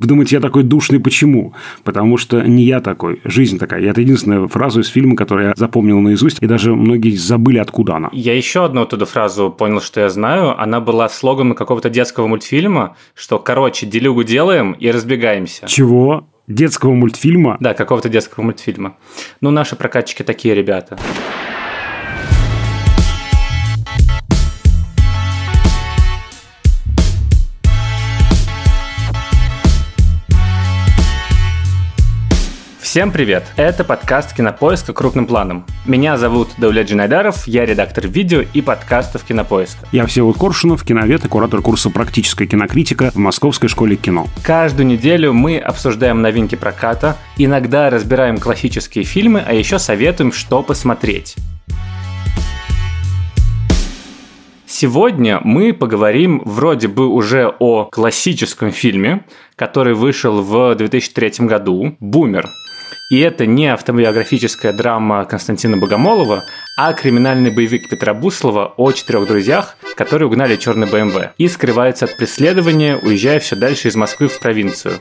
Вы думаете, я такой душный почему? Потому что не я такой, жизнь такая. И это единственная фраза из фильма, которую я запомнил наизусть, и даже многие забыли, откуда она. Я еще одну оттуда фразу понял, что я знаю. Она была слоганом какого-то детского мультфильма, что, короче, делюгу делаем и разбегаемся. Чего? Детского мультфильма? Да, какого-то детского мультфильма. Ну, наши прокатчики такие ребята. Всем привет! Это подкаст «Кинопоиска. Крупным планом». Меня зовут Даулет Джинайдаров, я редактор видео и подкастов «Кинопоиска». Я Всеволод Коршунов, киновед и куратор курса «Практическая кинокритика» в Московской школе кино. Каждую неделю мы обсуждаем новинки проката, иногда разбираем классические фильмы, а еще советуем, что посмотреть. Сегодня мы поговорим вроде бы уже о классическом фильме, который вышел в 2003 году «Бумер», и это не автобиографическая драма Константина Богомолова, а криминальный боевик Петра Буслова о четырех друзьях, которые угнали черный БМВ и скрываются от преследования, уезжая все дальше из Москвы в провинцию.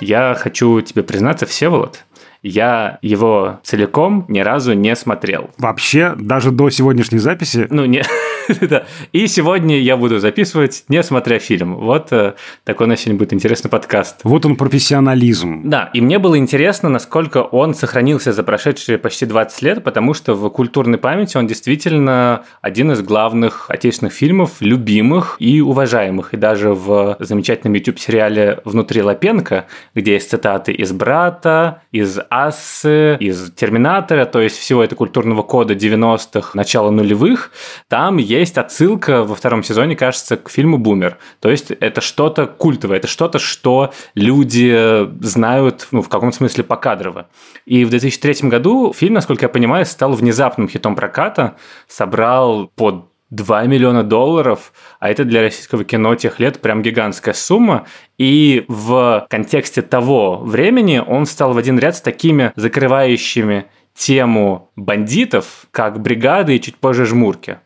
Я хочу тебе признаться, Всеволод, я его целиком ни разу не смотрел. Вообще, даже до сегодняшней записи? Ну, не... И сегодня я буду записывать, не смотря фильм. Вот э, такой на сегодня будет интересный подкаст. Вот он профессионализм. Да, и мне было интересно, насколько он сохранился за прошедшие почти 20 лет, потому что в культурной памяти он действительно один из главных отечественных фильмов, любимых и уважаемых. И даже в замечательном YouTube-сериале «Внутри Лапенко», где есть цитаты из «Брата», из «Ассы», из «Терминатора», то есть всего этого культурного кода 90-х, начала нулевых, там есть есть отсылка во втором сезоне, кажется, к фильму «Бумер». То есть это что-то культовое, это что-то, что люди знают, ну, в каком смысле покадрово. И в 2003 году фильм, насколько я понимаю, стал внезапным хитом проката, собрал под 2 миллиона долларов, а это для российского кино тех лет прям гигантская сумма. И в контексте того времени он стал в один ряд с такими закрывающими тему бандитов, как «Бригады» и чуть позже «Жмурки»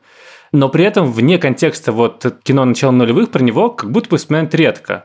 но при этом вне контекста вот кино начала нулевых про него как будто бы вспоминают редко.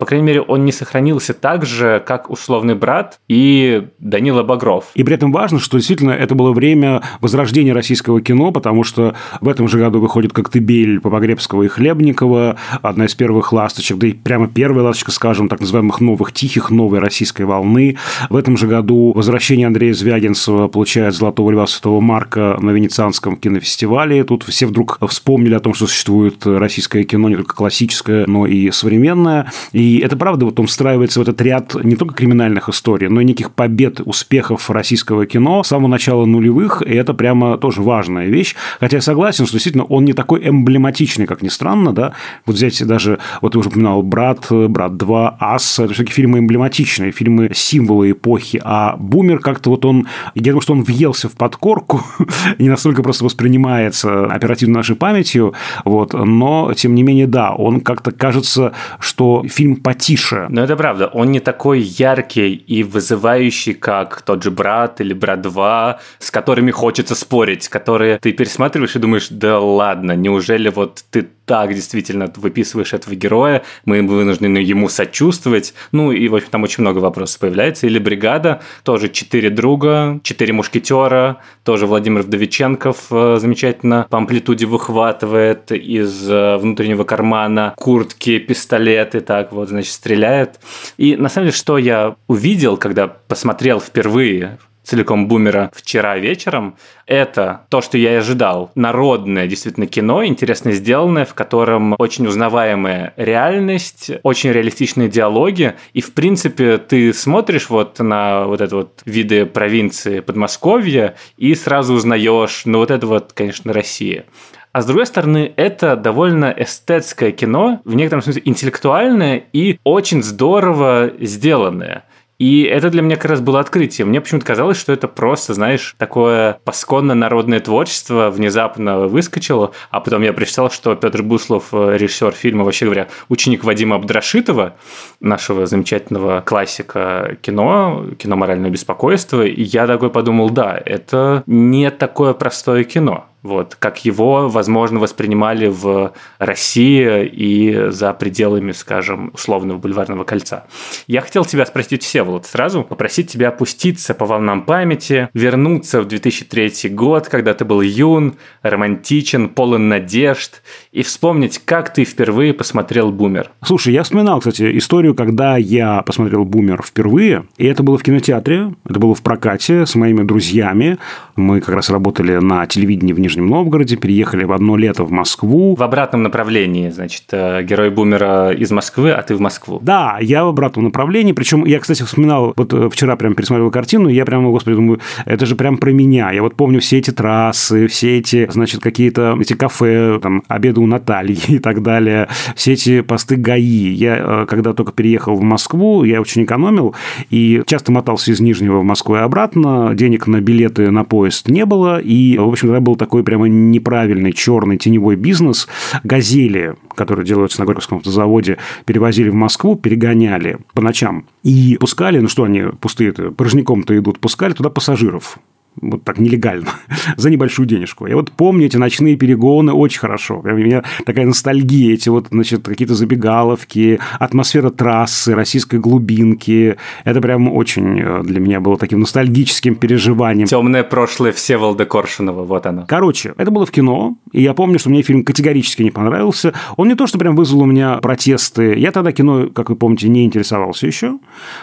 По крайней мере, он не сохранился так же, как «Условный брат» и Данила Багров. И при этом важно, что действительно это было время возрождения российского кино, потому что в этом же году выходит «Коктебель» Попогребского и Хлебникова, одна из первых ласточек, да и прямо первая ласточка, скажем, так называемых новых тихих, новой российской волны. В этом же году возвращение Андрея Звягинцева получает «Золотого льва Святого Марка» на Венецианском кинофестивале. Тут все вдруг вспомнили о том, что существует российское кино не только классическое, но и современное. И и это правда, вот он встраивается в этот ряд не только криминальных историй, но и неких побед, успехов российского кино с самого начала нулевых, и это прямо тоже важная вещь. Хотя я согласен, что действительно он не такой эмблематичный, как ни странно, да. Вот взять даже, вот ты уже упоминал «Брат», «Брат 2», «Ас», это все-таки фильмы эмблематичные, фильмы символы эпохи, а «Бумер» как-то вот он, я думаю, что он въелся в подкорку, не настолько просто воспринимается оперативно нашей памятью, вот, но, тем не менее, да, он как-то кажется, что фильм потише. Ну, это правда. Он не такой яркий и вызывающий, как тот же «Брат» или «Брат 2», с которыми хочется спорить, которые ты пересматриваешь и думаешь, да ладно, неужели вот ты так действительно выписываешь этого героя, мы вынуждены ему сочувствовать. Ну, и, в общем, там очень много вопросов появляется. Или «Бригада», тоже четыре друга, четыре мушкетера, тоже Владимир Вдовиченков э, замечательно по амплитуде выхватывает из э, внутреннего кармана куртки, пистолеты, так вот, значит, стреляет. И на самом деле, что я увидел, когда посмотрел впервые целиком бумера вчера вечером, это то, что я и ожидал. Народное действительно кино, интересно сделанное, в котором очень узнаваемая реальность, очень реалистичные диалоги. И, в принципе, ты смотришь вот на вот это вот виды провинции Подмосковья и сразу узнаешь, ну вот это вот, конечно, Россия. А с другой стороны, это довольно эстетское кино, в некотором смысле интеллектуальное и очень здорово сделанное. И это для меня как раз было открытие. Мне почему-то казалось, что это просто, знаешь, такое пасконно народное творчество внезапно выскочило, а потом я прочитал, что Петр Буслов, э, режиссер фильма, вообще говоря, ученик Вадима Абдрашитова, нашего замечательного классика кино, кино «Моральное беспокойство», и я такой подумал, да, это не такое простое кино. Вот, как его, возможно, воспринимали в России и за пределами, скажем, условного бульварного кольца. Я хотел тебя спросить, Всеволод, сразу попросить тебя опуститься по волнам памяти, вернуться в 2003 год, когда ты был юн, романтичен, полон надежд, и вспомнить, как ты впервые посмотрел «Бумер». Слушай, я вспоминал, кстати, историю, когда я посмотрел «Бумер» впервые, и это было в кинотеатре, это было в прокате с моими друзьями. Мы как раз работали на телевидении в Нижнем Новгороде, переехали в одно лето в Москву. В обратном направлении, значит, э, герой Бумера из Москвы, а ты в Москву. Да, я в обратном направлении. Причем я, кстати, вспоминал, вот э, вчера прям пересмотрел картину, и я прямо, господи, думаю, это же прям про меня. Я вот помню все эти трассы, все эти, значит, какие-то эти кафе, там, обеды у Натальи и так далее, все эти посты ГАИ. Я, э, когда только переехал в Москву, я очень экономил, и часто мотался из Нижнего в Москву и обратно, денег на билеты на поезд не было, и, в общем, тогда был такой прямо неправильный черный теневой бизнес. «Газели», которые делаются на Горьковском автозаводе, перевозили в Москву, перегоняли по ночам и пускали, ну что они пустые-то, порожняком-то идут, пускали туда пассажиров вот так нелегально, за небольшую денежку. Я вот помню эти ночные перегоны очень хорошо. У меня такая ностальгия, эти вот, значит, какие-то забегаловки, атмосфера трассы, российской глубинки. Это прям очень э, для меня было таким ностальгическим переживанием. Темное прошлое Всеволода Коршунова, вот оно. Короче, это было в кино, и я помню, что мне фильм категорически не понравился. Он не то, что прям вызвал у меня протесты. Я тогда кино, как вы помните, не интересовался еще,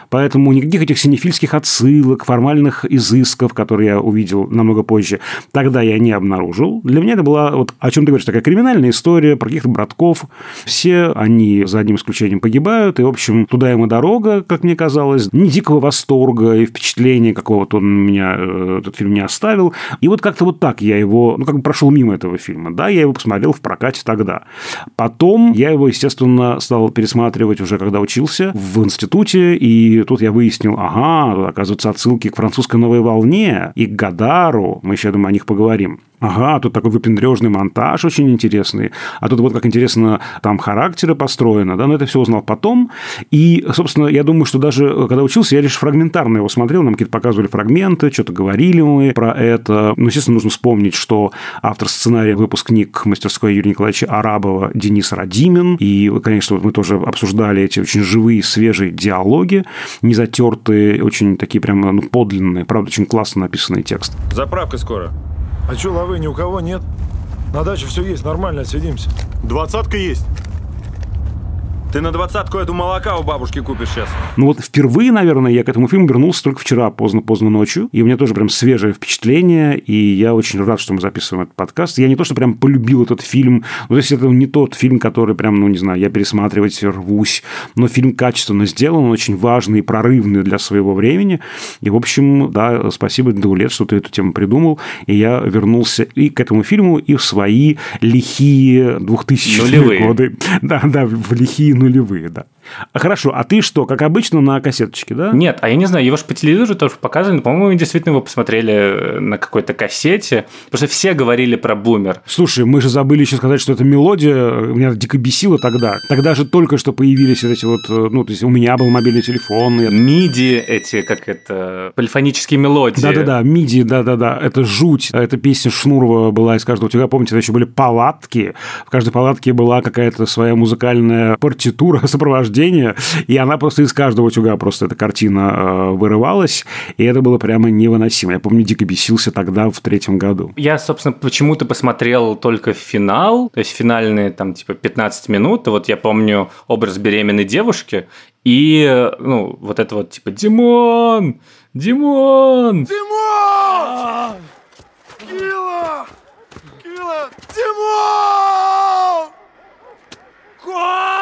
поэтому никаких этих синефильских отсылок, формальных изысков, которые я увидел намного позже, тогда я не обнаружил. Для меня это была, вот о чем ты говоришь, такая криминальная история про каких-то братков. Все они, за одним исключением, погибают, и, в общем, туда ему дорога, как мне казалось, не дикого восторга и впечатления какого-то он меня, э, этот фильм не оставил. И вот как-то вот так я его, ну, как бы прошел мимо этого фильма. Да, я его посмотрел в прокате тогда. Потом я его, естественно, стал пересматривать уже, когда учился в институте, и тут я выяснил, ага, оказывается, отсылки к французской новой волне и Гадару, мы еще, думаю, о них поговорим. Ага, тут такой выпендрежный монтаж очень интересный. А тут вот как интересно там характеры построены, да, но это все узнал потом. И, собственно, я думаю, что даже э, когда учился, я лишь фрагментарно его смотрел, нам какие-то показывали фрагменты, что-то говорили мы про это. Ну, естественно, нужно вспомнить, что автор сценария, выпускник мастерской Юрия Николаевича Арабова Денис Радимин. И, конечно, мы тоже обсуждали эти очень живые, свежие диалоги, не затертые, очень такие прямо ну, подлинные, правда, очень классно написанный текст. Заправка скоро. А что, лавы ни у кого нет? На даче все есть, нормально, отсидимся. Двадцатка есть. Ты на двадцатку эту молока у бабушки купишь сейчас. Ну вот впервые, наверное, я к этому фильму вернулся только вчера, поздно-поздно ночью. И у меня тоже прям свежее впечатление. И я очень рад, что мы записываем этот подкаст. Я не то, что прям полюбил этот фильм. Ну, то есть, это не тот фильм, который прям, ну, не знаю, я пересматривать рвусь. Но фильм качественно сделан, он очень важный и прорывный для своего времени. И, в общем, да, спасибо, Даулет, что ты эту тему придумал. И я вернулся и к этому фильму, и в свои лихие 2000-е годы. Да, да, в лихие нулевые, да. Хорошо, а ты что, как обычно, на кассеточке, да? Нет, а я не знаю, его же по телевизору тоже показывали, по-моему, действительно его посмотрели э, на какой-то кассете, потому что все говорили про бумер. Слушай, мы же забыли еще сказать, что эта мелодия меня дико бесила тогда. Тогда же только что появились вот эти вот, э, ну, то есть у меня был мобильный телефон. И... Миди эти, как это, полифонические мелодии. Да-да-да, миди, да-да-да, это жуть. Это песня Шнурова была из каждого утюга. Помните, это еще были палатки. В каждой палатке была какая-то своя музыкальная партитура, сопровождение рождения, и она просто из каждого утюга просто эта картина э, вырывалась, и это было прямо невыносимо. Я помню, дико бесился тогда, в третьем году. Я, собственно, почему-то посмотрел только финал, то есть финальные там типа 15 минут, и вот я помню образ беременной девушки, и, ну, вот это вот типа «Димон! Димон!» Димон! Кила! Кила! Димон! Кот!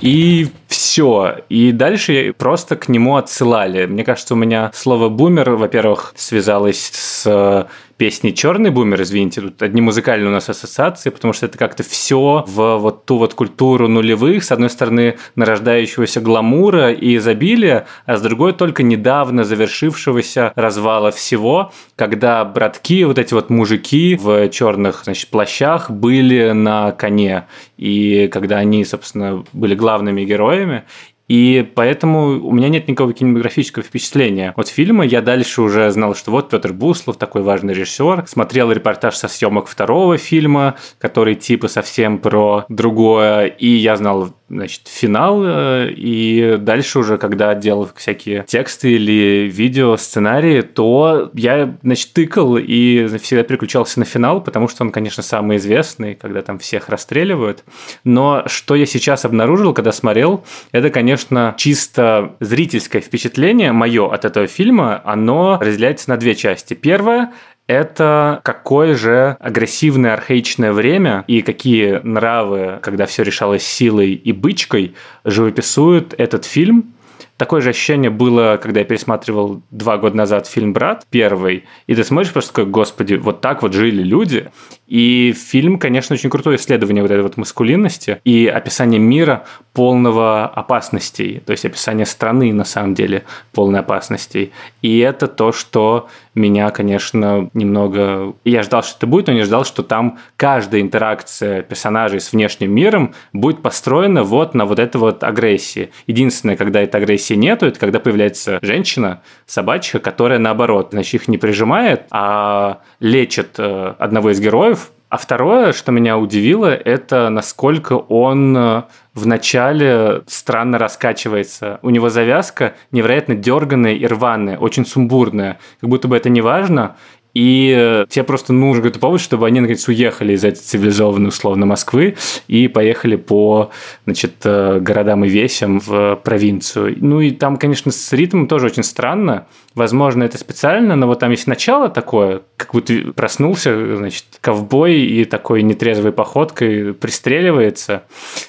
И все. И дальше просто к нему отсылали. Мне кажется, у меня слово «бумер», во-первых, связалось с песни «Черный бумер», извините, тут одни музыкальные у нас ассоциации, потому что это как-то все в вот ту вот культуру нулевых, с одной стороны, нарождающегося гламура и изобилия, а с другой только недавно завершившегося развала всего, когда братки, вот эти вот мужики в черных, значит, плащах были на коне, и когда они, собственно, были главными героями, Träume. И поэтому у меня нет никакого кинематографического впечатления от фильма. Я дальше уже знал, что вот Петр Буслов, такой важный режиссер, смотрел репортаж со съемок второго фильма, который типа совсем про другое, и я знал значит, финал, э, и дальше уже, когда делал всякие тексты или видео, сценарии, то я, значит, тыкал и всегда переключался на финал, потому что он, конечно, самый известный, когда там всех расстреливают. Но что я сейчас обнаружил, когда смотрел, это, конечно, чисто зрительское впечатление мое от этого фильма, оно разделяется на две части. Первое это какое же агрессивное архаичное время и какие нравы, когда все решалось силой и бычкой, живописует этот фильм. Такое же ощущение было, когда я пересматривал два года назад фильм «Брат» первый, и ты смотришь просто такой, господи, вот так вот жили люди. И фильм, конечно, очень крутое исследование вот этой вот маскулинности и описание мира полного опасностей, то есть описание страны, на самом деле, полной опасностей. И это то, что меня, конечно, немного... Я ждал, что это будет, но не ждал, что там каждая интеракция персонажей с внешним миром будет построена вот на вот этой вот агрессии. Единственное, когда этой агрессии нету, это когда появляется женщина, собачка, которая наоборот, значит, их не прижимает, а лечит э, одного из героев, а второе, что меня удивило, это насколько он э, вначале странно раскачивается. У него завязка невероятно дерганная и рваная, очень сумбурная. Как будто бы это не важно, и э, тебе просто нужен какой-то повод, чтобы они, наконец, уехали из этой цивилизованной, условно, Москвы и поехали по, значит, э, городам и весям в провинцию. Ну и там, конечно, с ритмом тоже очень странно. Возможно, это специально, но вот там есть начало такое, как будто проснулся, значит, ковбой и такой нетрезвой походкой пристреливается.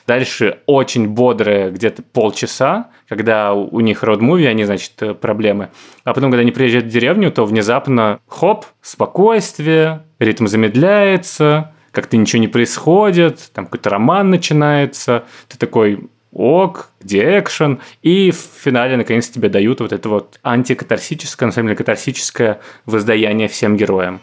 Дальше очень бодрое где-то полчаса, когда у них род-муви, они, значит, проблемы. А потом, когда они приезжают в деревню, то внезапно, хоп, спокойствие, ритм замедляется, как-то ничего не происходит, там какой-то роман начинается, ты такой, ок, где экшен, и в финале наконец тебе дают вот это вот антикатарсическое, на самом деле катарсическое воздаяние всем героям.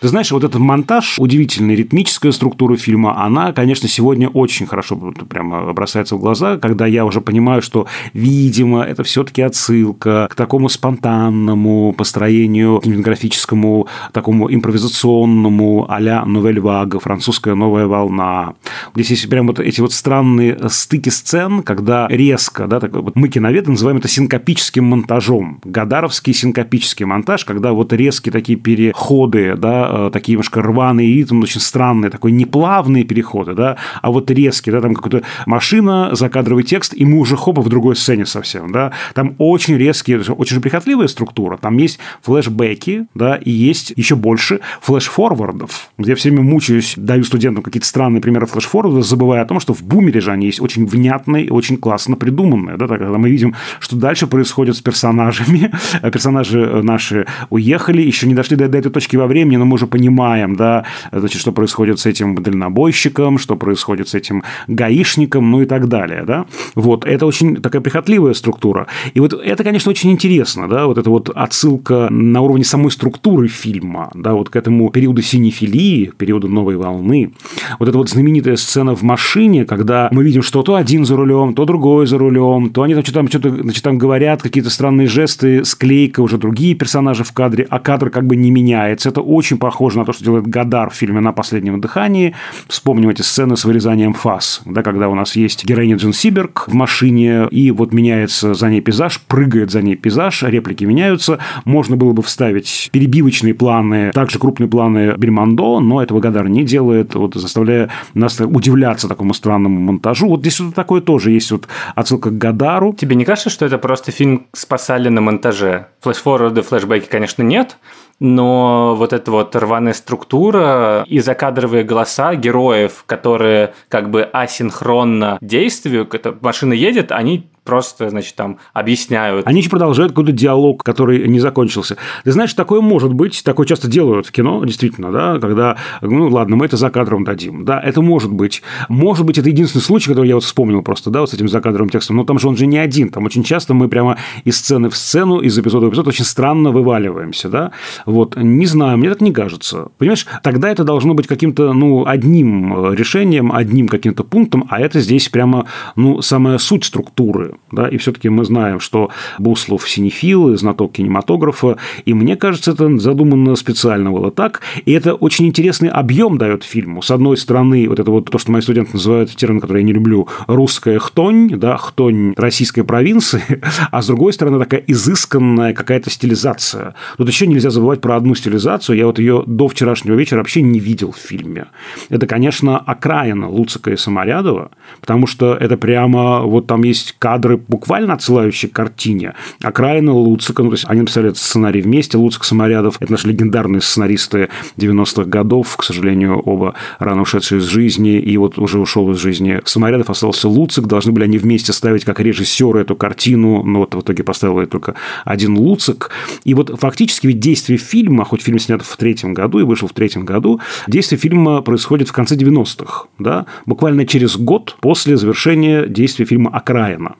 Ты знаешь, вот этот монтаж, удивительная ритмическая структура фильма, она, конечно, сегодня очень хорошо прямо бросается в глаза, когда я уже понимаю, что, видимо, это все-таки отсылка к такому спонтанному построению кинематографическому, такому импровизационному а-ля Новель Вага, французская новая волна. Здесь есть прям вот эти вот странные стыки сцен, когда резко, да, так, вот мы киноведы называем это синкопическим монтажом. Гадаровский синкопический монтаж, когда вот резкие такие переходы, да, Э, такие немножко рваные ритм, очень странные, такой неплавные переходы, да, а вот резкие, да, там какая-то машина, закадровый текст, и мы уже хопа в другой сцене совсем, да, там очень резкие, очень прихотливая структура, там есть флешбеки, да, и есть еще больше флеш-форвардов. Я все время мучаюсь, даю студентам какие-то странные примеры флеш-форвардов, забывая о том, что в бумере же они есть очень внятные и очень классно придуманные, да, когда мы видим, что дальше происходит с персонажами, персонажи наши уехали, еще не дошли до, до этой точки во времени, но мы уже понимаем, да, значит, что происходит с этим дальнобойщиком, что происходит с этим гаишником, ну и так далее, да. Вот, это очень такая прихотливая структура. И вот это, конечно, очень интересно, да, вот эта вот отсылка на уровне самой структуры фильма, да, вот к этому периоду синефилии, периоду новой волны. Вот эта вот знаменитая сцена в машине, когда мы видим, что то один за рулем, то другой за рулем, то они там что-то, что-то значит, там говорят, какие-то странные жесты, склейка, уже другие персонажи в кадре, а кадр как бы не меняется. Это очень похоже на то, что делает Гадар в фильме «На последнем дыхании». Вспомним эти сцены с вырезанием фас, да, когда у нас есть героиня Джин Сиберг в машине, и вот меняется за ней пейзаж, прыгает за ней пейзаж, реплики меняются. Можно было бы вставить перебивочные планы, также крупные планы Бельмондо, но этого Гадар не делает, вот, заставляя нас удивляться такому странному монтажу. Вот здесь вот такое тоже есть вот отсылка к Гадару. Тебе не кажется, что это просто фильм спасали на монтаже? Флэшфорварды, флешбеки, конечно, нет, но вот эта вот рваная структура и закадровые голоса героев, которые как бы асинхронно действию, эта машина едет, они просто, значит, там объясняют. Они еще продолжают какой-то диалог, который не закончился. Ты знаешь, такое может быть, такое часто делают в кино, действительно, да, когда, ну, ладно, мы это за кадром дадим. Да, это может быть. Может быть, это единственный случай, который я вот вспомнил просто, да, вот с этим закадровым текстом. Но там же он же не один. Там очень часто мы прямо из сцены в сцену, из эпизода в эпизод очень странно вываливаемся, да. Вот, не знаю, мне так не кажется. Понимаешь, тогда это должно быть каким-то, ну, одним решением, одним каким-то пунктом, а это здесь прямо, ну, самая суть структуры, да, и все-таки мы знаем, что Буслов синефил, знаток кинематографа, и мне кажется, это задумано специально было так, и это очень интересный объем дает фильму. С одной стороны, вот это вот то, что мои студенты называют термин, который я не люблю, русская хтонь, да, хтонь российской провинции, а с другой стороны, такая изысканная какая-то стилизация. Тут еще нельзя забывать про одну стилизацию, я вот ее до вчерашнего вечера вообще не видел в фильме. Это, конечно, окраина Луцика и Саморядова, потому что это прямо, вот там есть кадры, буквально отсылающие к картине. Окраина Луцика, ну, то есть они написали этот сценарий вместе, Луцик Саморядов, это наши легендарные сценаристы 90-х годов, к сожалению, оба рано ушедшие из жизни, и вот уже ушел из жизни Саморядов, остался Луцик, должны были они вместе ставить как режиссеры эту картину, но вот в итоге поставил только один Луцик. И вот фактически ведь действие фильма, хоть фильм снят в третьем году и вышел в третьем году, действие фильма происходит в конце 90-х, да, буквально через год после завершения действия фильма «Окраина».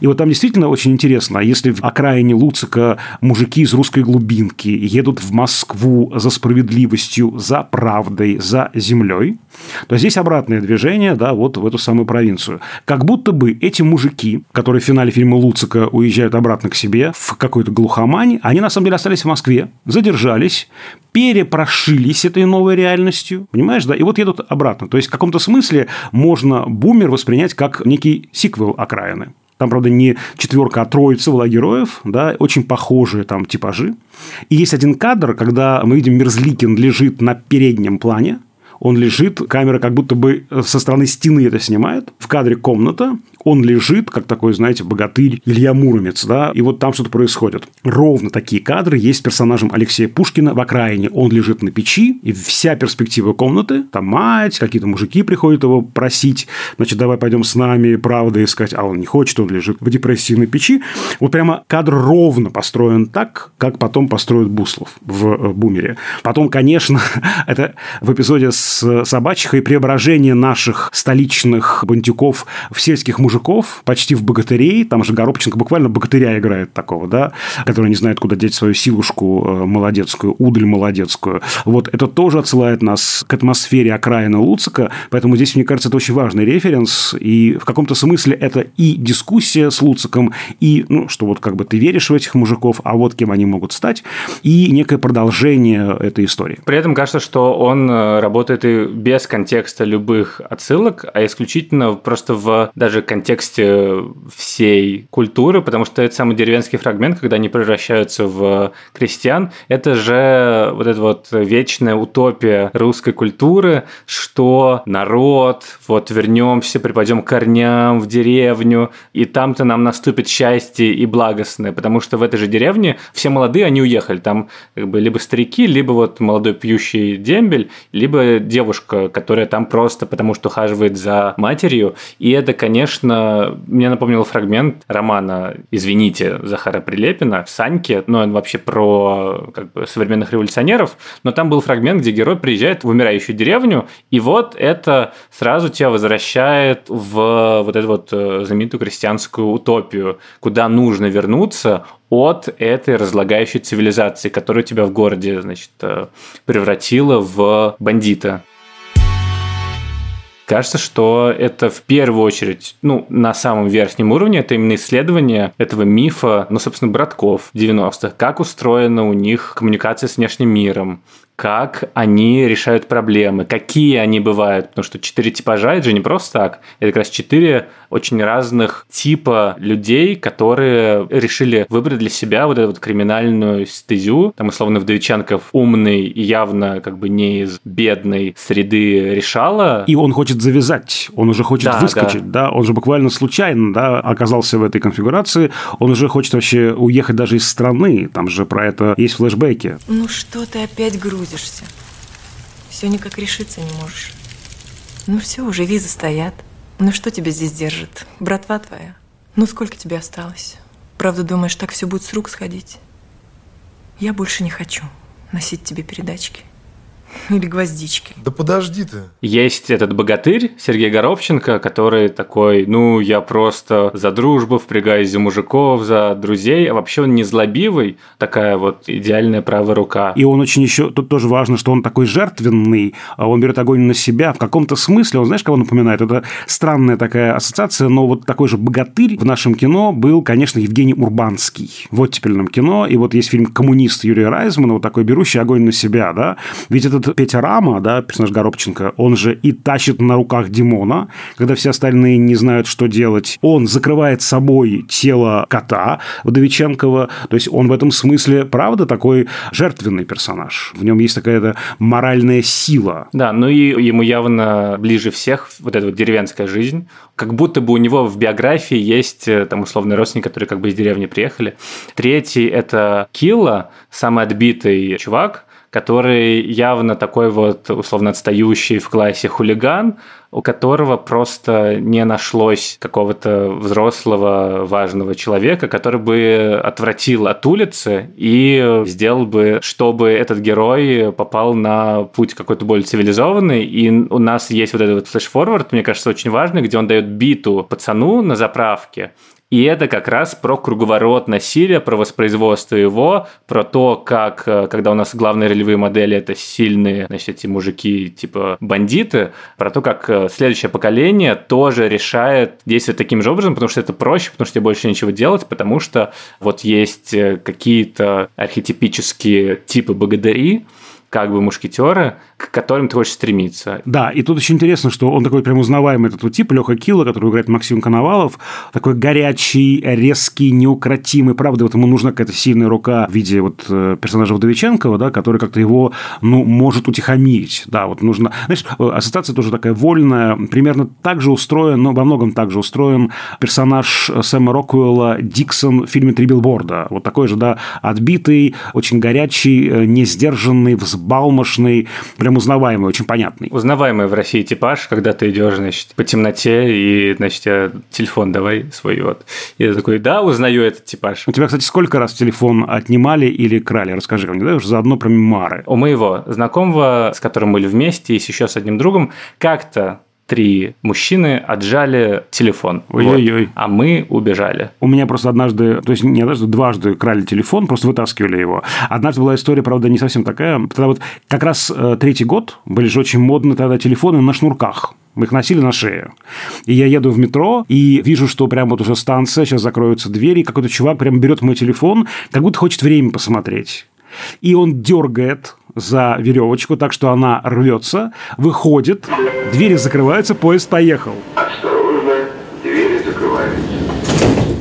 И вот там действительно очень интересно, а если в окраине Луцика мужики из русской глубинки едут в Москву за справедливостью, за правдой, за землей, то здесь обратное движение, да, вот в эту самую провинцию. Как будто бы эти мужики, которые в финале фильма Луцика уезжают обратно к себе в какой-то глухомань, они на самом деле остались в Москве, задержались, перепрошились этой новой реальностью, понимаешь, да, и вот едут обратно. То есть в каком-то смысле можно «Бумер» воспринять как некий сиквел «Окраины». Там, правда, не четверка, а троица была героев, да, очень похожие там типажи. И есть один кадр, когда мы видим Мерзликин лежит на переднем плане, он лежит, камера как будто бы со стороны стены это снимает. В кадре комната, он лежит, как такой, знаете, богатырь Илья Муромец, да, и вот там что-то происходит. Ровно такие кадры есть с персонажем Алексея Пушкина в окраине. Он лежит на печи, и вся перспектива комнаты, там мать, какие-то мужики приходят его просить, значит, давай пойдем с нами, правда искать, а он не хочет, он лежит в депрессии на печи. Вот прямо кадр ровно построен так, как потом построит Буслов в э, «Бумере». Потом, конечно, это в эпизоде с собачьей преображение наших столичных бандюков в сельских мужиков мужиков, почти в богатырей. Там же Горобченко буквально богатыря играет такого, да, который не знает, куда деть свою силушку э, молодецкую, удаль молодецкую. Вот это тоже отсылает нас к атмосфере окраины Луцика, поэтому здесь, мне кажется, это очень важный референс, и в каком-то смысле это и дискуссия с Луциком, и, ну, что вот как бы ты веришь в этих мужиков, а вот кем они могут стать, и некое продолжение этой истории. При этом кажется, что он э, работает и без контекста любых отсылок, а исключительно просто в даже контексте контексте всей культуры, потому что это самый деревенский фрагмент, когда они превращаются в крестьян, это же вот эта вот вечная утопия русской культуры, что народ, вот вернемся, припадем к корням в деревню, и там-то нам наступит счастье и благостное, потому что в этой же деревне все молодые, они уехали, там как бы либо старики, либо вот молодой пьющий дембель, либо девушка, которая там просто потому что ухаживает за матерью, и это, конечно, конечно, мне напомнил фрагмент романа «Извините» Захара Прилепина «Саньки», ну, он вообще про как бы, современных революционеров, но там был фрагмент, где герой приезжает в умирающую деревню, и вот это сразу тебя возвращает в вот эту вот э, знаменитую крестьянскую утопию, куда нужно вернуться от этой разлагающей цивилизации, которая тебя в городе, значит, э, превратила в бандита. Кажется, что это в первую очередь, ну, на самом верхнем уровне, это именно исследование этого мифа, ну, собственно, братков 90-х, как устроена у них коммуникация с внешним миром, как они решают проблемы, какие они бывают, потому что четыре типажа это же не просто так, это как раз четыре очень разных типа людей, которые решили выбрать для себя вот эту вот криминальную стезю. Там, условно, Вдовиченков умный и явно как бы не из бедной среды решала. И он хочет завязать, он уже хочет да, выскочить, да. да, он же буквально случайно, да, оказался в этой конфигурации, он уже хочет вообще уехать даже из страны, там же про это есть флешбеки. Ну что ты опять грузишь? трудишься. Все никак решиться не можешь. Ну все, уже визы стоят. Ну что тебя здесь держит? Братва твоя? Ну, сколько тебе осталось? Правда, думаешь, так все будет с рук сходить? Я больше не хочу носить тебе передачки. Или гвоздички. Да подожди ты. Есть этот богатырь Сергей Горобченко, который такой, ну, я просто за дружбу впрягаюсь за мужиков, за друзей, а вообще он не злобивый, такая вот идеальная правая рука. И он очень еще, тут тоже важно, что он такой жертвенный, а он берет огонь на себя. В каком-то смысле, он знаешь, кого напоминает? Это странная такая ассоциация, но вот такой же богатырь в нашем кино был, конечно, Евгений Урбанский. В оттепельном кино, и вот есть фильм «Коммунист» Юрия Райзмана, вот такой берущий огонь на себя, да. Ведь это этот Петя Рама, да, персонаж Горобченко, он же и тащит на руках Димона, когда все остальные не знают, что делать. Он закрывает собой тело кота Вдовиченкова. То есть он в этом смысле, правда, такой жертвенный персонаж. В нем есть такая моральная сила. Да, ну и ему явно ближе всех вот эта вот деревенская жизнь. Как будто бы у него в биографии есть э, там условные родственники, которые как бы из деревни приехали. Третий – это Килла, самый отбитый чувак, который явно такой вот условно отстающий в классе хулиган, у которого просто не нашлось какого-то взрослого важного человека, который бы отвратил от улицы и сделал бы, чтобы этот герой попал на путь какой-то более цивилизованный. И у нас есть вот этот вот флеш-форвард, мне кажется, очень важный, где он дает биту пацану на заправке, и это как раз про круговорот насилия, про воспроизводство его, про то, как, э, когда у нас главные ролевые модели – это сильные, значит, эти мужики типа бандиты, про то, как э, следующее поколение тоже решает действовать таким же образом, потому что это проще, потому что тебе больше нечего делать, потому что вот есть э, какие-то архетипические типы богатыри, как бы мушкетеры, к которым ты хочешь стремиться. Да, и тут очень интересно, что он такой прям узнаваемый этот вот тип, Леха Килла, который играет Максим Коновалов, такой горячий, резкий, неукротимый. Правда, вот ему нужна какая-то сильная рука в виде вот э, персонажа Вдовиченкова, да, который как-то его, ну, может утихомирить. Да, вот нужно... Знаешь, э, ассоциация тоже такая вольная, примерно так же устроен, но во многом так же устроен персонаж Сэма Рокуэлла Диксон в фильме «Три билборда». Вот такой же, да, отбитый, очень горячий, э, не взбалмошный, прям узнаваемый, очень понятный. Узнаваемый в России типаж, когда ты идешь, значит, по темноте, и, значит, я телефон давай свой вот. И я такой, да, узнаю этот типаж. У тебя, кстати, сколько раз телефон отнимали или крали? Расскажи ко мне, да, уже заодно про мемуары. У моего знакомого, с которым были вместе, и еще с одним другом, как-то три мужчины отжали телефон. Ой-ой-ой. Вот, а мы убежали. У меня просто однажды, то есть не однажды, дважды крали телефон, просто вытаскивали его. Однажды была история, правда, не совсем такая. Тогда вот как раз э, третий год, были же очень модны тогда телефоны на шнурках. Мы их носили на шее. И я еду в метро и вижу, что прямо вот уже станция, сейчас закроются двери, и какой-то чувак прям берет мой телефон, как будто хочет время посмотреть. И он дергает за веревочку, так что она рвется, выходит, двери закрываются, поезд поехал. Осторожно, двери закрываются.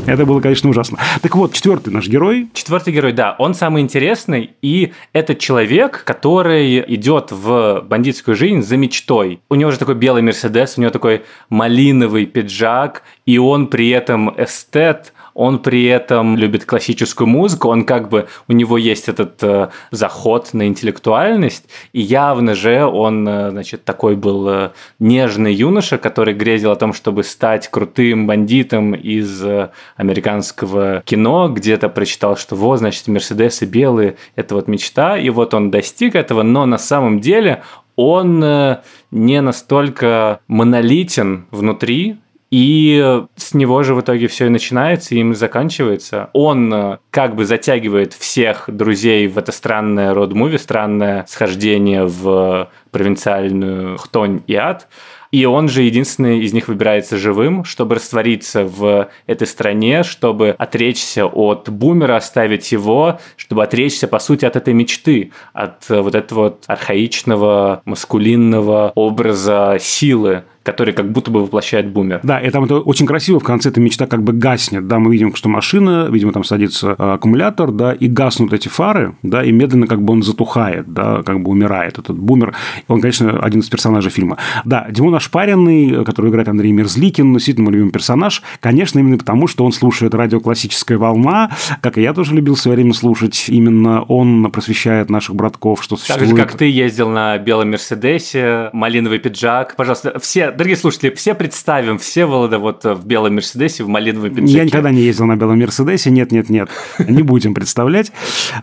Это было, конечно, ужасно. Так вот, четвертый наш герой. Четвертый герой, да, он самый интересный, и это человек, который идет в бандитскую жизнь за мечтой. У него же такой белый Мерседес, у него такой малиновый пиджак, и он при этом эстет, он при этом любит классическую музыку, он как бы, у него есть этот э, заход на интеллектуальность, и явно же он, э, значит, такой был э, нежный юноша, который грезил о том, чтобы стать крутым бандитом из э, американского кино, где-то прочитал, что вот, значит, Мерседесы белые, это вот мечта, и вот он достиг этого, но на самом деле он э, не настолько монолитен внутри, и с него же в итоге все и начинается, и им заканчивается. Он э, как бы затягивает всех друзей в это странное род-муви, странное схождение в провинциальную хтонь и ад. И он же единственный из них выбирается живым, чтобы раствориться в этой стране, чтобы отречься от бумера, оставить его, чтобы отречься, по сути, от этой мечты, от э, вот этого вот архаичного, маскулинного образа силы, который как будто бы воплощает бумер. Да, и там это очень красиво, в конце эта мечта как бы гаснет, да, мы видим, что машина, видимо, там садится э, аккумулятор, да, и гаснут эти фары, да, и медленно как бы он затухает, да, как бы умирает этот бумер. Он, конечно, один из персонажей фильма. Да, Димон Ашпаренный, который играет Андрей Мерзликин, действительно мой любимый персонаж, конечно, именно потому, что он слушает радио «Классическая волна», как и я тоже любил в свое время слушать, именно он просвещает наших братков, что существует. Так же, как ты ездил на белом Мерседесе, малиновый пиджак, пожалуйста, все все, дорогие слушатели, все представим Всеволода вот в белом Мерседесе, в малиновом пиджаке. Я никогда не ездил на белом Мерседесе, нет, нет, нет, не будем представлять.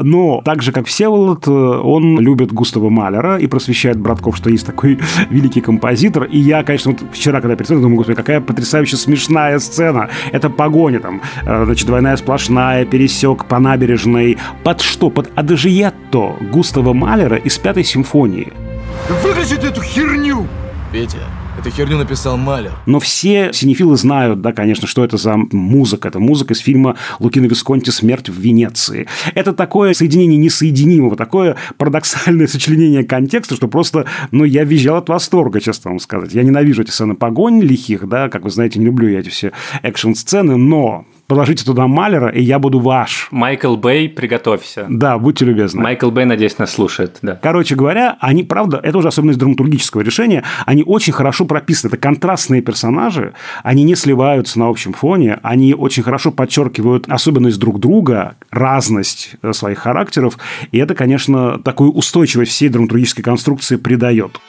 Но так же, как Всеволод, он любит Густава Малера и просвещает братков, что есть такой великий композитор. И я, конечно, вот вчера, когда пересмотрел, думаю, господи, какая потрясающе смешная сцена. Это погоня там, э, значит, двойная сплошная, пересек по набережной. Под что? Под Адажиетто Густава Малера из Пятой симфонии. Выключи эту херню! Петя, Эту херню написал Малер. Но все синефилы знают, да, конечно, что это за музыка. Это музыка из фильма Лукино Висконти «Смерть в Венеции». Это такое соединение несоединимого, такое парадоксальное сочленение контекста, что просто, ну, я визжал от восторга, честно вам сказать. Я ненавижу эти сцены погони лихих, да, как вы знаете, не люблю я эти все экшн-сцены, но положите туда Малера, и я буду ваш. Майкл Бэй, приготовься. Да, будьте любезны. Майкл Бэй, надеюсь, нас слушает. Да. Короче говоря, они, правда, это уже особенность драматургического решения, они очень хорошо прописаны. Это контрастные персонажи, они не сливаются на общем фоне, они очень хорошо подчеркивают особенность друг друга, разность э, своих характеров, и это, конечно, такую устойчивость всей драматургической конструкции придает.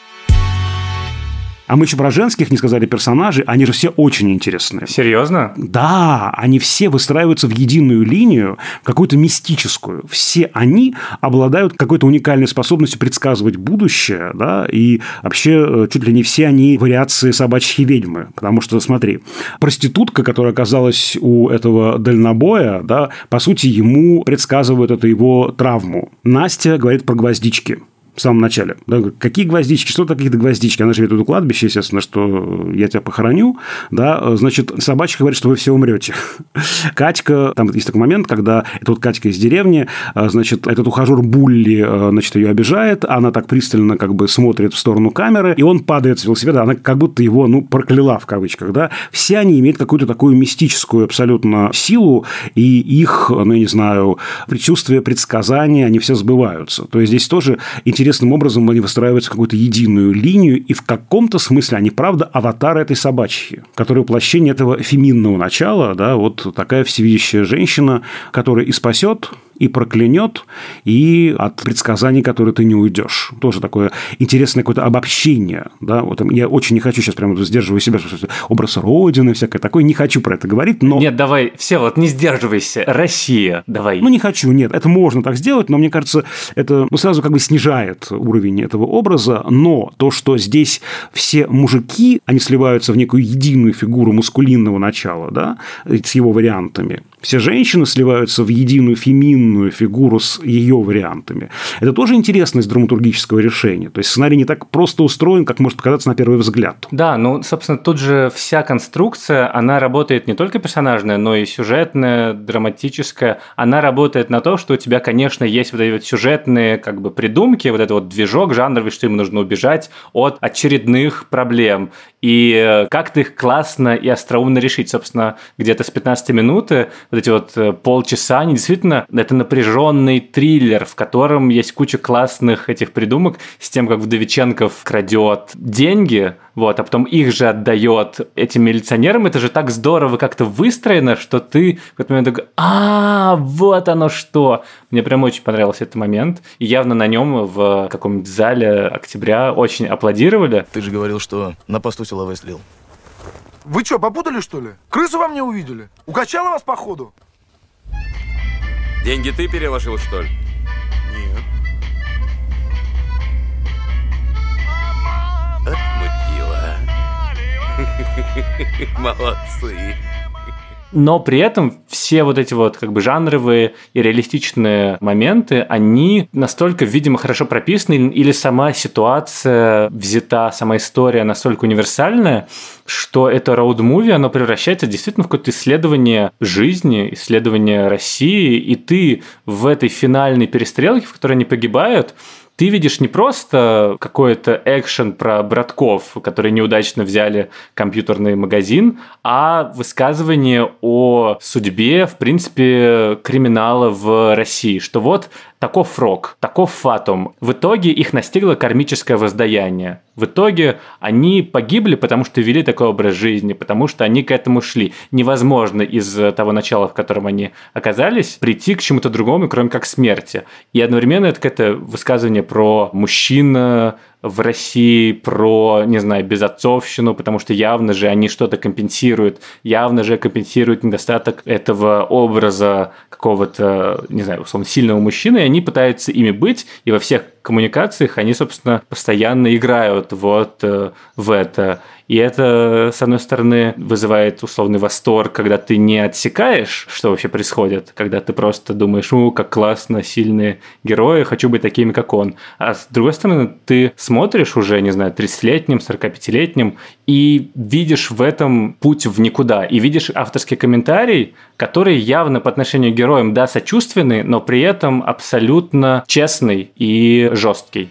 А мы еще про женских не сказали персонажей, они же все очень интересные. Серьезно? Да, они все выстраиваются в единую линию, какую-то мистическую. Все они обладают какой-то уникальной способностью предсказывать будущее, да, и вообще э, чуть ли не все они вариации собачьей ведьмы. Потому что, смотри, проститутка, которая оказалась у этого дальнобоя, да, по сути, ему предсказывает это его травму. Настя говорит про гвоздички в самом начале. Да, какие гвоздички, что такие гвоздички? Она живет у кладбища, естественно, что я тебя похороню. Да, значит, собачка говорит, что вы все умрете. Катька, там есть такой момент, когда это вот Катька из деревни, а, значит, этот ухажер Булли, а, значит, ее обижает, она так пристально как бы смотрит в сторону камеры, и он падает с велосипеда, она как будто его, ну, прокляла в кавычках, да. Все они имеют какую-то такую мистическую абсолютно силу, и их, ну, я не знаю, предчувствие, предсказания, они все сбываются. То есть, здесь тоже интересно интересным образом они выстраиваются в какую-то единую линию, и в каком-то смысле они, правда, аватары этой собачьи, которая воплощение этого феминного начала, да, вот такая всевидящая женщина, которая и спасет, и проклянет, и от предсказаний, которые ты не уйдешь. Тоже такое интересное какое-то обобщение. Да? Вот я очень не хочу сейчас прямо сдерживаю себя, что образ Родины, всякое такое. Не хочу про это говорить, но... Нет, давай, все, вот не сдерживайся. Россия, давай. Ну, не хочу, нет. Это можно так сделать, но мне кажется, это ну, сразу как бы снижает уровень этого образа. Но то, что здесь все мужики, они сливаются в некую единую фигуру мускулинного начала, да, с его вариантами. Все женщины сливаются в единую феминную фигуру с ее вариантами. Это тоже интересность драматургического решения. То есть сценарий не так просто устроен, как может показаться на первый взгляд. Да, ну, собственно, тут же вся конструкция, она работает не только персонажная, но и сюжетная, драматическая. Она работает на то, что у тебя, конечно, есть вот эти вот сюжетные как бы придумки, вот этот вот движок жанровый, что им нужно убежать от очередных проблем. И э, как-то их классно и остроумно решить. Собственно, где-то с 15 минуты вот эти вот э, полчаса, они действительно, это напряженный триллер, в котором есть куча классных этих придумок с тем, как Вдовиченков крадет деньги, вот, а потом их же отдает этим милиционерам. Это же так здорово как-то выстроено, что ты в этот момент такой, а, вот оно что. Мне прям очень понравился этот момент. И явно на нем в каком-нибудь зале октября очень аплодировали. Ты же говорил, что на посту силовой слил. Вы что, попутали, что ли? Крысу вам не увидели? Укачала вас, походу? Деньги ты переложил, что ли? Нет. Отмутила. Молодцы. Но при этом все вот эти вот как бы жанровые и реалистичные моменты, они настолько, видимо, хорошо прописаны, или сама ситуация взята, сама история настолько универсальная, что это роуд-муви, оно превращается действительно в какое-то исследование жизни, исследование России, и ты в этой финальной перестрелке, в которой они погибают, ты видишь не просто какой-то экшен про братков, которые неудачно взяли компьютерный магазин, а высказывание о судьбе, в принципе, криминала в России. Что вот таков рок, таков фатум. В итоге их настигло кармическое воздаяние. В итоге они погибли, потому что вели такой образ жизни, потому что они к этому шли. Невозможно из того начала, в котором они оказались, прийти к чему-то другому, кроме как смерти. И одновременно это какое-то высказывание про мужчина, в России про, не знаю, безотцовщину, потому что явно же они что-то компенсируют, явно же компенсируют недостаток этого образа какого-то, не знаю, условно, сильного мужчины, и они пытаются ими быть, и во всех коммуникациях они, собственно, постоянно играют вот э, в это. И это, с одной стороны, вызывает условный восторг, когда ты не отсекаешь, что вообще происходит, когда ты просто думаешь, ну, как классно, сильные герои, хочу быть такими, как он. А с другой стороны, ты смотришь уже, не знаю, 30-летним, 45-летним, и видишь в этом путь в никуда. И видишь авторский комментарий, который явно по отношению к героям, да, сочувственный, но при этом абсолютно честный и жесткий.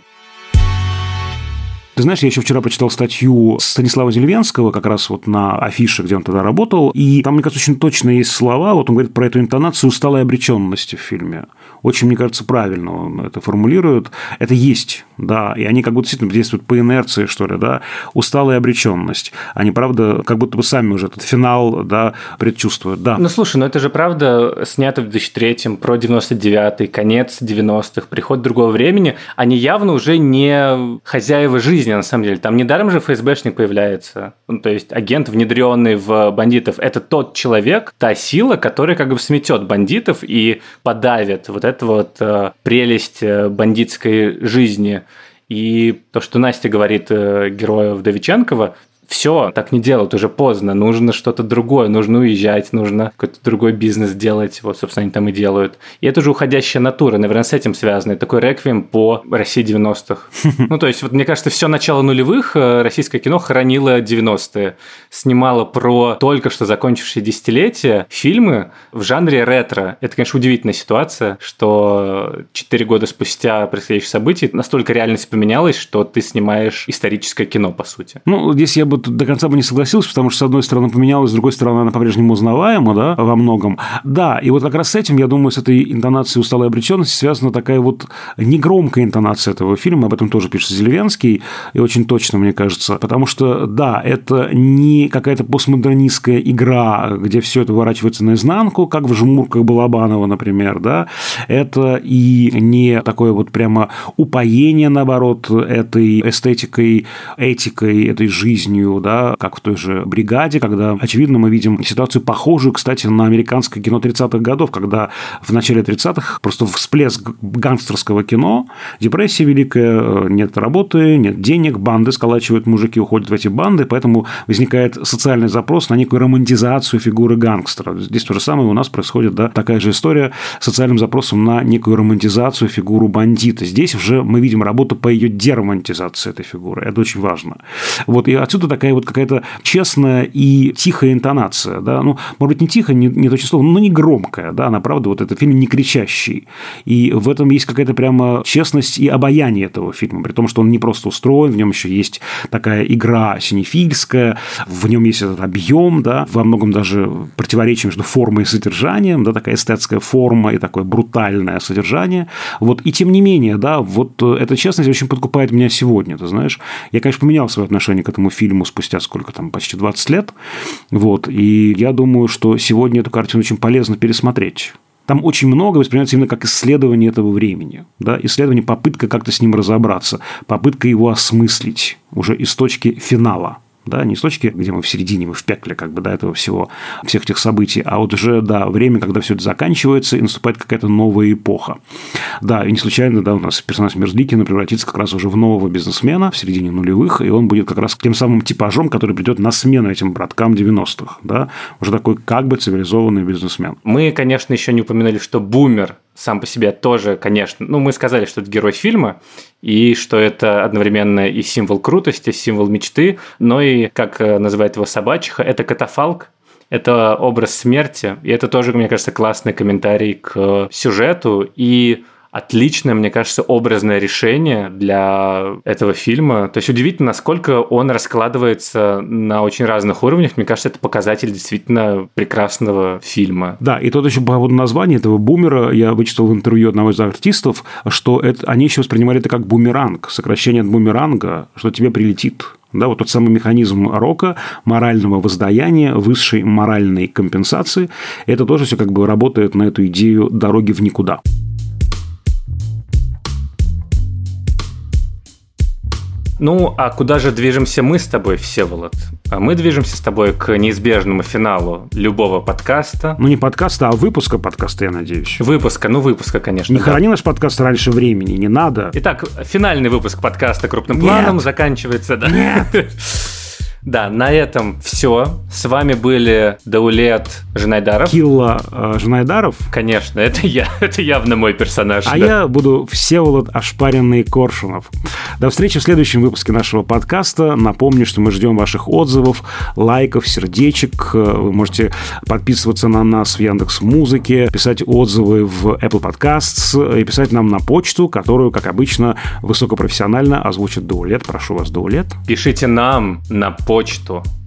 Ты знаешь, я еще вчера прочитал статью Станислава Зельвенского, как раз вот на афише, где он тогда работал, и там, мне кажется, очень точно есть слова, вот он говорит про эту интонацию усталой обреченности в фильме очень, мне кажется, правильно он это формулирует. Это есть, да, и они как будто действительно действуют по инерции, что ли, да, усталая обреченность. Они, правда, как будто бы сами уже этот финал, да, предчувствуют, да. Ну, слушай, ну это же правда снято в 2003-м, про 99-й, конец 90-х, приход другого времени. Они явно уже не хозяева жизни, на самом деле. Там недаром же ФСБшник появляется. Ну, то есть агент, внедренный в бандитов, это тот человек, та сила, которая как бы сметет бандитов и подавит вот это это вот э, прелесть э, бандитской жизни. И то, что Настя говорит э, герою Вдовиченкова, все, так не делают, уже поздно, нужно что-то другое, нужно уезжать, нужно какой-то другой бизнес делать, вот, собственно, они там и делают. И это уже уходящая натура, наверное, с этим связано, это такой реквием по России 90-х. Ну, то есть, вот мне кажется, все начало нулевых э, российское кино хранило 90-е, снимало про только что закончившие десятилетия фильмы в жанре ретро. Это, конечно, удивительная ситуация, что 4 года спустя происходящих событий настолько реальность поменялась, что ты снимаешь историческое кино, по сути. Ну, здесь я бы бы до конца бы не согласился, потому что, с одной стороны, поменялась, с другой стороны, она по-прежнему узнаваема, да, во многом. Да, и вот как раз с этим, я думаю, с этой интонацией усталой обреченности связана такая вот негромкая интонация этого фильма, об этом тоже пишет Зеленский, и очень точно, мне кажется, потому что, да, это не какая-то постмодернистская игра, где все это выворачивается наизнанку, как в «Жмурках» Балабанова, например, да, это и не такое вот прямо упоение, наоборот, этой эстетикой, этикой, этой жизнью, историю, да, как в той же «Бригаде», когда, очевидно, мы видим ситуацию похожую, кстати, на американское кино 30-х годов, когда в начале 30-х просто всплеск гангстерского кино, депрессия великая, э, нет работы, нет денег, банды сколачивают мужики, уходят в эти банды, поэтому возникает социальный запрос на некую романтизацию фигуры гангстера. Здесь то же самое у нас происходит, да, такая же история с социальным запросом на некую романтизацию фигуру бандита. Здесь уже мы видим работу по ее деромантизации этой фигуры. Это очень важно. Вот, и отсюда такая вот какая-то честная и тихая интонация, да, ну, может быть, не тихо, не, не точно слово, но не громкая, да, она, правда, вот этот фильм не кричащий, и в этом есть какая-то прямо честность и обаяние этого фильма, при том, что он не просто устроен, в нем еще есть такая игра синефильская, в нем есть этот объем, да, во многом даже противоречие между формой и содержанием, да, такая эстетская форма и такое брутальное содержание, вот, и тем не менее, да, вот эта честность очень подкупает меня сегодня, ты знаешь, я, конечно, поменял свое отношение к этому фильму спустя сколько там, почти 20 лет. Вот. И я думаю, что сегодня эту картину очень полезно пересмотреть. Там очень много воспринимается именно как исследование этого времени. Да? Исследование, попытка как-то с ним разобраться, попытка его осмыслить уже из точки финала да, не с точки, где мы в середине, мы в пекле как бы до этого всего, всех этих событий, а вот уже, да, время, когда все это заканчивается и наступает какая-то новая эпоха. Да, и не случайно, да, у нас персонаж Мерзликина превратится как раз уже в нового бизнесмена в середине нулевых, и он будет как раз тем самым типажом, который придет на смену этим браткам 90-х, да, уже такой как бы цивилизованный бизнесмен. Мы, конечно, еще не упоминали, что бумер сам по себе тоже, конечно, ну, мы сказали, что это герой фильма, и что это одновременно и символ крутости, символ мечты, но и, как э, называет его собачиха, это катафалк, это образ смерти, и это тоже, мне кажется, классный комментарий к сюжету, и отличное, мне кажется, образное решение для этого фильма. То есть удивительно, насколько он раскладывается на очень разных уровнях. Мне кажется, это показатель действительно прекрасного фильма. Да, и тут еще по поводу названия этого бумера я вычитал в интервью одного из артистов, что это, они еще воспринимали это как бумеранг, сокращение от бумеранга, что тебе прилетит. Да, вот тот самый механизм рока, морального воздаяния, высшей моральной компенсации, это тоже все как бы работает на эту идею дороги в никуда. Ну, а куда же движемся мы с тобой, Всеволод? А мы движемся с тобой к неизбежному финалу любого подкаста. Ну, не подкаста, а выпуска подкаста, я надеюсь. Выпуска, ну выпуска, конечно. Не да. храни наш подкаст раньше времени, не надо. Итак, финальный выпуск подкаста крупным Нет. планом заканчивается. Да. Нет. Да, на этом все. С вами были Даулет Женайдаров. Килла э, Жнайдаров, Конечно, это я. Это явно мой персонаж. а да. я буду Всеволод Ошпаренный Коршунов. До встречи в следующем выпуске нашего подкаста. Напомню, что мы ждем ваших отзывов, лайков, сердечек. Э, Вы можете подписываться на нас в Яндекс Музыке, писать отзывы в Apple Podcasts и писать нам на почту, которую, как обычно, высокопрофессионально озвучит Даулет. Прошу вас, Даулет. Пишите нам на почту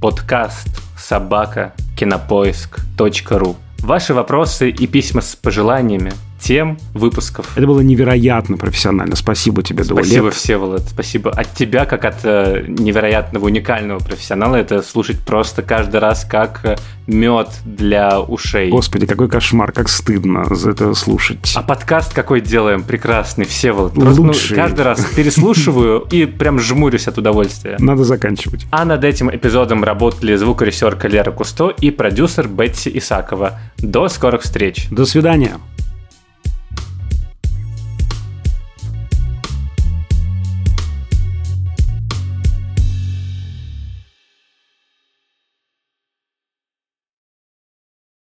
подкаст собака кинопоиск.ру Ваши вопросы и письма с пожеланиями тем выпусков. Это было невероятно профессионально. Спасибо тебе, Даулет. Спасибо, Всеволод. Спасибо от тебя, как от э, невероятного, уникального профессионала. Это слушать просто каждый раз как мед для ушей. Господи, какой кошмар, как стыдно за это слушать. А подкаст какой делаем прекрасный, Всеволод. Просто, ну, Лучший. каждый раз переслушиваю и прям жмурюсь от удовольствия. Надо заканчивать. А над этим эпизодом работали звукорежиссерка Лера Кусто и продюсер Бетси Исакова. До скорых встреч! До свидания.